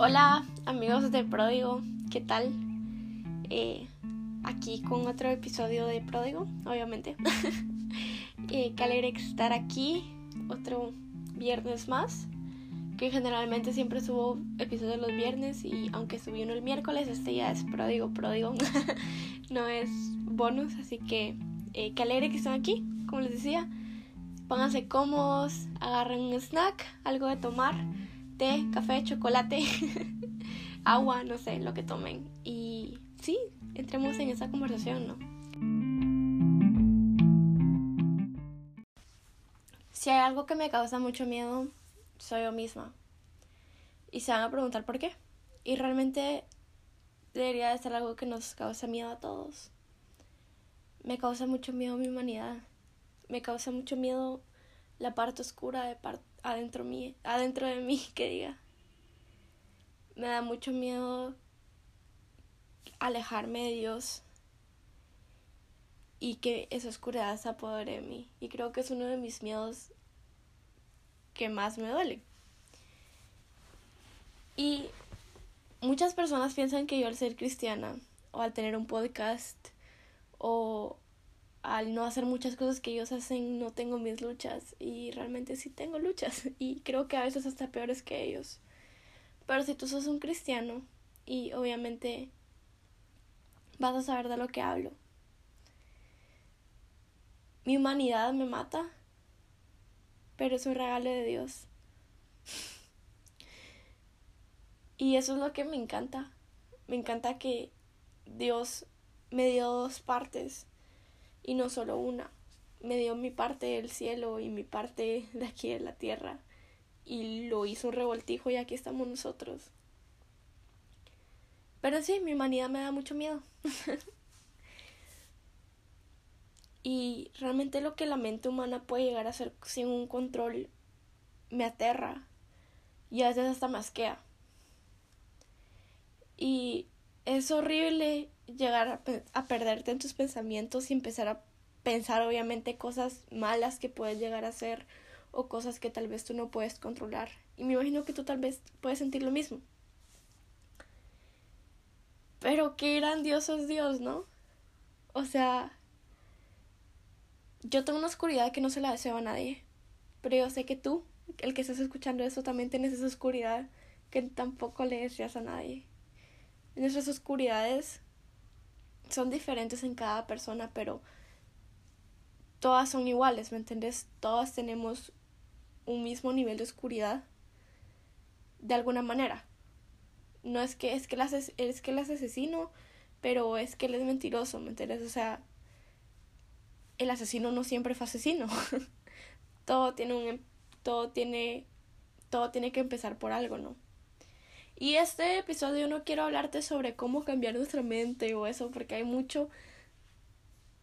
Hola amigos de Pródigo, ¿qué tal? Eh, aquí con otro episodio de Pródigo, obviamente. eh, qué alegre estar aquí, otro viernes más. Que generalmente siempre subo episodios los viernes y aunque subí uno el miércoles, este ya es Pródigo, Pródigo. no es bonus, así que eh, alegre que estén aquí, como les decía. Pónganse cómodos, agarren un snack, algo de tomar té, café, chocolate, agua, no sé, lo que tomen. Y sí, entremos en esa conversación, ¿no? Si hay algo que me causa mucho miedo, soy yo misma. Y se van a preguntar por qué. Y realmente debería de ser algo que nos causa miedo a todos. Me causa mucho miedo mi humanidad. Me causa mucho miedo la parte oscura de, parte adentro, mí, adentro de mí que diga. Me da mucho miedo alejarme de Dios y que esa oscuridad se apodere de mí. Y creo que es uno de mis miedos que más me duele. Y muchas personas piensan que yo al ser cristiana o al tener un podcast o al no hacer muchas cosas que ellos hacen, no tengo mis luchas. Y realmente sí tengo luchas. Y creo que a veces hasta peores que ellos. Pero si tú sos un cristiano y obviamente vas a saber de lo que hablo. Mi humanidad me mata, pero es un regalo de Dios. y eso es lo que me encanta. Me encanta que Dios me dio dos partes y no solo una. Me dio mi parte del cielo y mi parte de aquí de la tierra y lo hizo un revoltijo y aquí estamos nosotros. Pero sí, mi humanidad me da mucho miedo. y realmente lo que la mente humana puede llegar a hacer sin un control me aterra y a veces hasta masquea. Y es horrible llegar a, a, perderte en tus pensamientos y empezar a pensar obviamente cosas malas que puedes llegar a hacer o cosas que tal vez tú no puedes controlar. Y me imagino que tú tal vez puedes sentir lo mismo. Pero qué grandioso es Dios, ¿no? O sea, yo tengo una oscuridad que no se la deseo a nadie. Pero yo sé que tú, el que estás escuchando eso, también tienes esa oscuridad que tampoco le deseas a nadie. Nuestras oscuridades son diferentes en cada persona, pero todas son iguales, ¿me entiendes? Todas tenemos un mismo nivel de oscuridad de alguna manera. No es que es que él es que es asesino, pero es que él es mentiroso, ¿me entiendes? O sea, el asesino no siempre fue asesino. todo tiene un em, todo tiene todo tiene que empezar por algo, ¿no? Y este episodio no quiero hablarte sobre cómo cambiar nuestra mente o eso, porque hay mucho,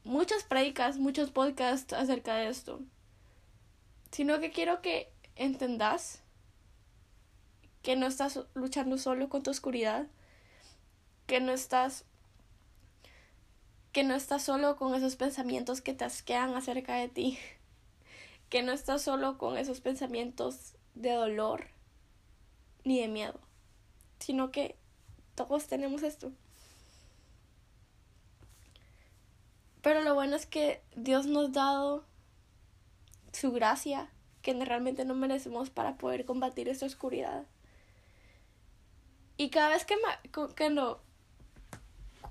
muchas predicas, muchos podcasts acerca de esto. Sino que quiero que entendas que no estás luchando solo con tu oscuridad, que no estás que no estás solo con esos pensamientos que te asquean acerca de ti, que no estás solo con esos pensamientos de dolor ni de miedo sino que todos tenemos esto. Pero lo bueno es que Dios nos ha dado su gracia que realmente no merecemos para poder combatir esta oscuridad. Y cada vez que, que no,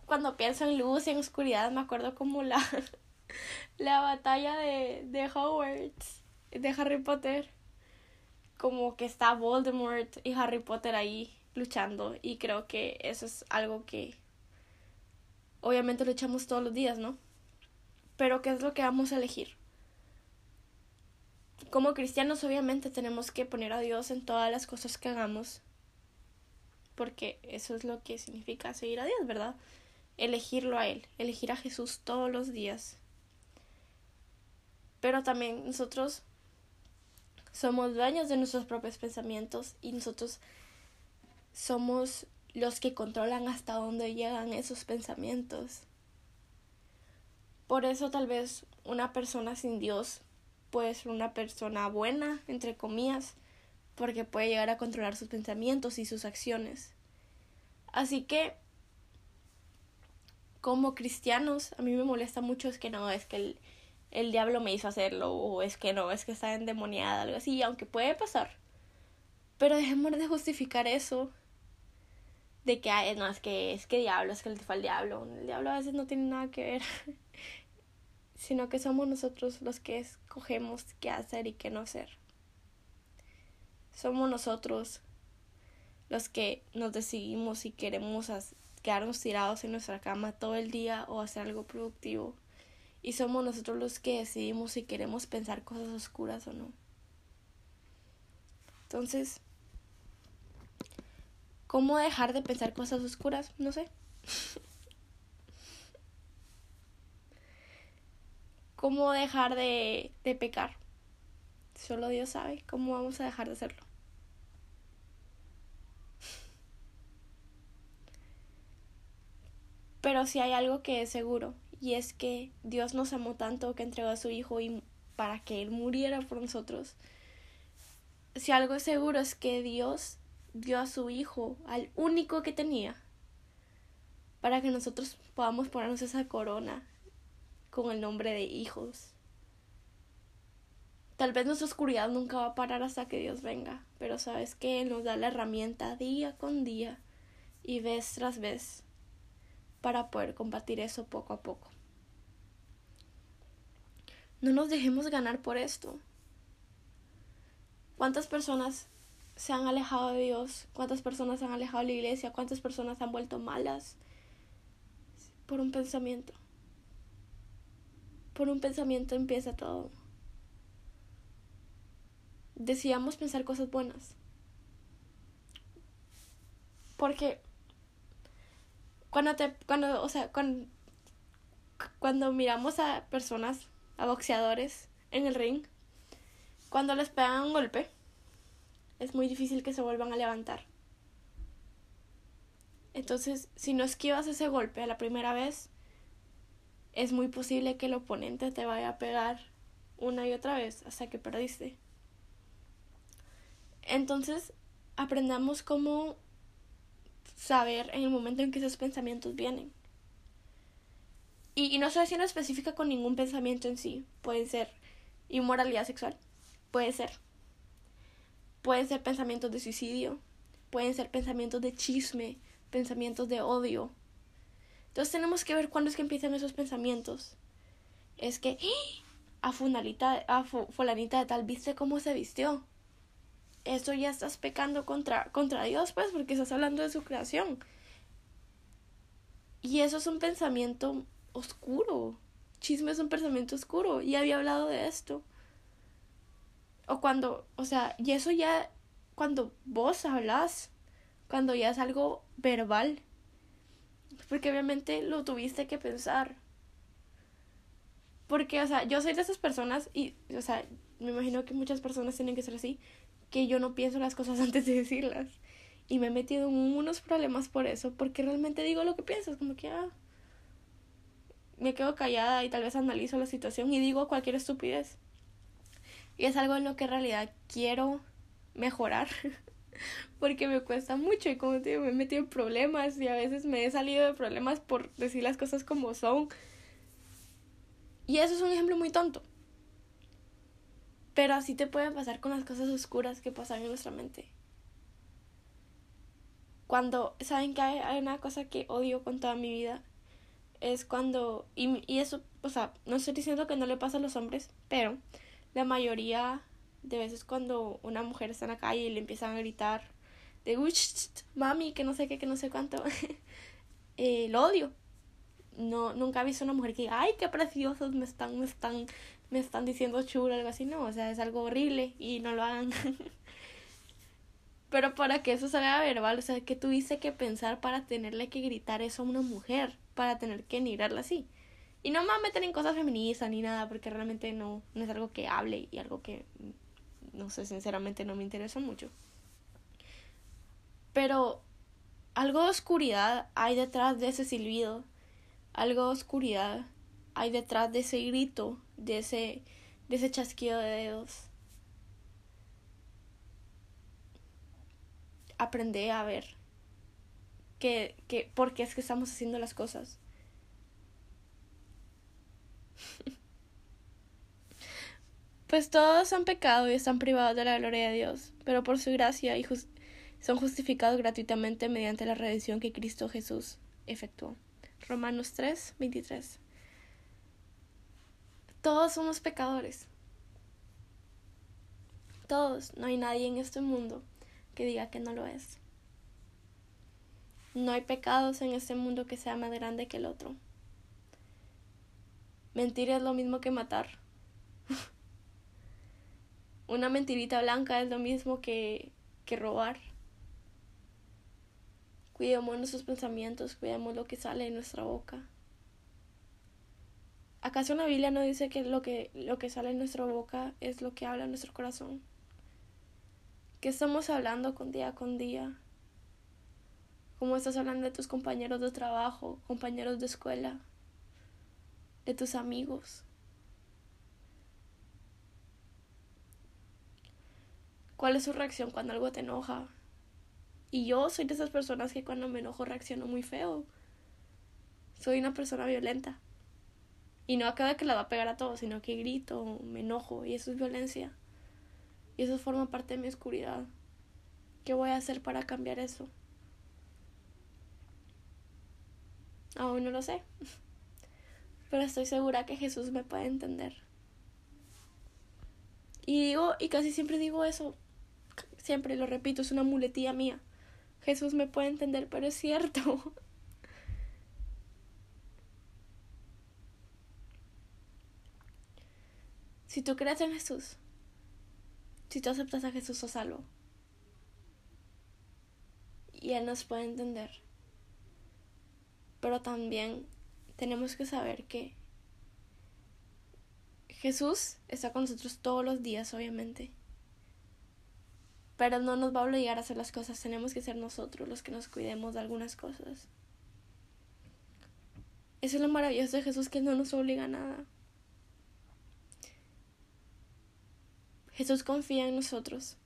cuando pienso en luz y en oscuridad, me acuerdo como la, la batalla de, de Hogwarts, de Harry Potter. Como que está Voldemort y Harry Potter ahí luchando y creo que eso es algo que obviamente luchamos todos los días, ¿no? Pero ¿qué es lo que vamos a elegir? Como cristianos obviamente tenemos que poner a Dios en todas las cosas que hagamos porque eso es lo que significa seguir a Dios, ¿verdad? Elegirlo a Él, elegir a Jesús todos los días. Pero también nosotros somos dueños de nuestros propios pensamientos y nosotros somos los que controlan hasta dónde llegan esos pensamientos. Por eso tal vez una persona sin Dios puede ser una persona buena, entre comillas, porque puede llegar a controlar sus pensamientos y sus acciones. Así que, como cristianos, a mí me molesta mucho es que no, es que el, el diablo me hizo hacerlo, o es que no, es que está endemoniada, algo así, aunque puede pasar. Pero dejemos de justificar eso. De que, ay, no, es que es que diablo, es que le fue al diablo. El diablo a veces no tiene nada que ver. sino que somos nosotros los que escogemos qué hacer y qué no hacer. Somos nosotros los que nos decidimos si queremos quedarnos tirados en nuestra cama todo el día o hacer algo productivo. Y somos nosotros los que decidimos si queremos pensar cosas oscuras o no. Entonces, ¿cómo dejar de pensar cosas oscuras? No sé. ¿Cómo dejar de, de pecar? Solo Dios sabe cómo vamos a dejar de hacerlo. Pero si hay algo que es seguro, y es que Dios nos amó tanto que entregó a su Hijo y para que Él muriera por nosotros. Si algo es seguro es que Dios dio a su Hijo, al único que tenía, para que nosotros podamos ponernos esa corona con el nombre de hijos. Tal vez nuestra oscuridad nunca va a parar hasta que Dios venga, pero sabes que Él nos da la herramienta día con día y vez tras vez para poder combatir eso poco a poco. No nos dejemos ganar por esto. ¿Cuántas personas se han alejado de Dios? ¿Cuántas personas se han alejado de la iglesia? ¿Cuántas personas se han vuelto malas por un pensamiento? Por un pensamiento empieza todo. Decidamos pensar cosas buenas. Porque cuando te, cuando, o sea, cuando, cuando miramos a personas, a boxeadores en el ring, cuando les pegan un golpe, es muy difícil que se vuelvan a levantar. Entonces, si no esquivas ese golpe a la primera vez, es muy posible que el oponente te vaya a pegar una y otra vez hasta que perdiste. Entonces, aprendamos cómo saber en el momento en que esos pensamientos vienen. Y, y no estoy siendo específica con ningún pensamiento en sí. Pueden ser inmoralidad sexual, puede ser. Pueden ser pensamientos de suicidio, pueden ser pensamientos de chisme, pensamientos de odio, entonces tenemos que ver cuándo es que empiezan esos pensamientos. Es que ¡Ah! a fulanita, a fulanita de tal, ¿viste cómo se vistió? Eso ya estás pecando contra, contra Dios, pues, porque estás hablando de su creación. Y eso es un pensamiento oscuro. Chisme es un pensamiento oscuro. Y había hablado de esto. O cuando, o sea, y eso ya, cuando vos hablas, cuando ya es algo verbal, porque obviamente lo tuviste que pensar. Porque, o sea, yo soy de esas personas y, o sea, me imagino que muchas personas tienen que ser así, que yo no pienso las cosas antes de decirlas. Y me he metido en unos problemas por eso, porque realmente digo lo que pienso, como que, ah, me quedo callada y tal vez analizo la situación y digo cualquier estupidez. Y es algo en lo que en realidad quiero mejorar. porque me cuesta mucho y como te digo, me he metido en problemas y a veces me he salido de problemas por decir las cosas como son. Y eso es un ejemplo muy tonto. Pero así te pueden pasar con las cosas oscuras que pasan en nuestra mente. Cuando, ¿saben que hay, hay una cosa que odio con toda mi vida? Es cuando, y, y eso, o sea, no estoy diciendo que no le pasa a los hombres, pero la mayoría de veces cuando una mujer está en la calle y le empiezan a gritar de mami, que no sé qué, que no sé cuánto, eh, lo odio. No, nunca he visto una mujer que diga, ay, qué preciosos me están, me están, me están diciendo chulo, algo así, no, o sea, es algo horrible y no lo hagan. Pero para que eso salga verbal, o sea, que tuviste que pensar para tenerle que gritar eso a una mujer, para tener que negarla así. Y no me voy a meter en cosas feministas ni nada, porque realmente no, no es algo que hable y algo que no sé, sinceramente no me interesa mucho. Pero algo de oscuridad hay detrás de ese silbido, algo de oscuridad hay detrás de ese grito, de ese, de ese chasquido de dedos. aprende a ver que, que por qué es que estamos haciendo las cosas. Pues todos han pecado y están privados de la gloria de Dios, pero por su gracia y son justificados gratuitamente mediante la redención que Cristo Jesús efectuó. Romanos 3, 23. Todos somos pecadores. Todos. No hay nadie en este mundo que diga que no lo es. No hay pecados en este mundo que sea más grande que el otro. Mentir es lo mismo que matar. Una mentirita blanca es lo mismo que, que robar. Cuidemos nuestros pensamientos, cuidemos lo que sale de nuestra boca. ¿Acaso la Biblia no dice que lo que, lo que sale de nuestra boca es lo que habla nuestro corazón? ¿Qué estamos hablando con día con día? ¿Cómo estás hablando de tus compañeros de trabajo, compañeros de escuela, de tus amigos? ¿Cuál es su reacción cuando algo te enoja? Y yo soy de esas personas que cuando me enojo reacciono muy feo. Soy una persona violenta. Y no acaba que la va a pegar a todos, sino que grito, me enojo, y eso es violencia. Y eso forma parte de mi oscuridad. ¿Qué voy a hacer para cambiar eso? Aún no lo sé. Pero estoy segura que Jesús me puede entender. Y digo, y casi siempre digo eso. Siempre lo repito, es una muletilla mía. Jesús me puede entender, pero es cierto. Si tú crees en Jesús, si tú aceptas a Jesús, sos salvo. Y Él nos puede entender. Pero también tenemos que saber que Jesús está con nosotros todos los días, obviamente pero no nos va a obligar a hacer las cosas, tenemos que ser nosotros los que nos cuidemos de algunas cosas. Eso es lo maravilloso de Jesús, que no nos obliga a nada. Jesús confía en nosotros.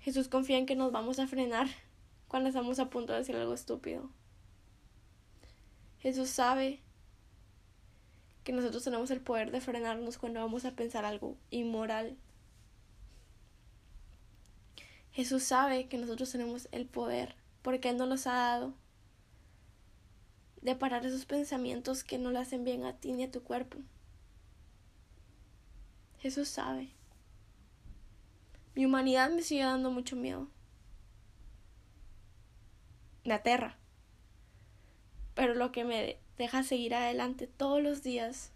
Jesús confía en que nos vamos a frenar cuando estamos a punto de decir algo estúpido. Jesús sabe que nosotros tenemos el poder de frenarnos cuando vamos a pensar algo inmoral Jesús sabe que nosotros tenemos el poder, porque Él nos los ha dado, de parar esos pensamientos que no le hacen bien a ti ni a tu cuerpo. Jesús sabe. Mi humanidad me sigue dando mucho miedo. Me aterra. Pero lo que me deja seguir adelante todos los días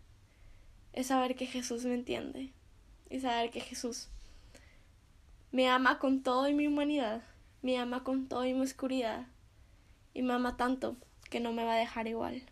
es saber que Jesús me entiende y saber que Jesús me ama con toda mi humanidad, me ama con toda mi oscuridad y me ama tanto que no me va a dejar igual.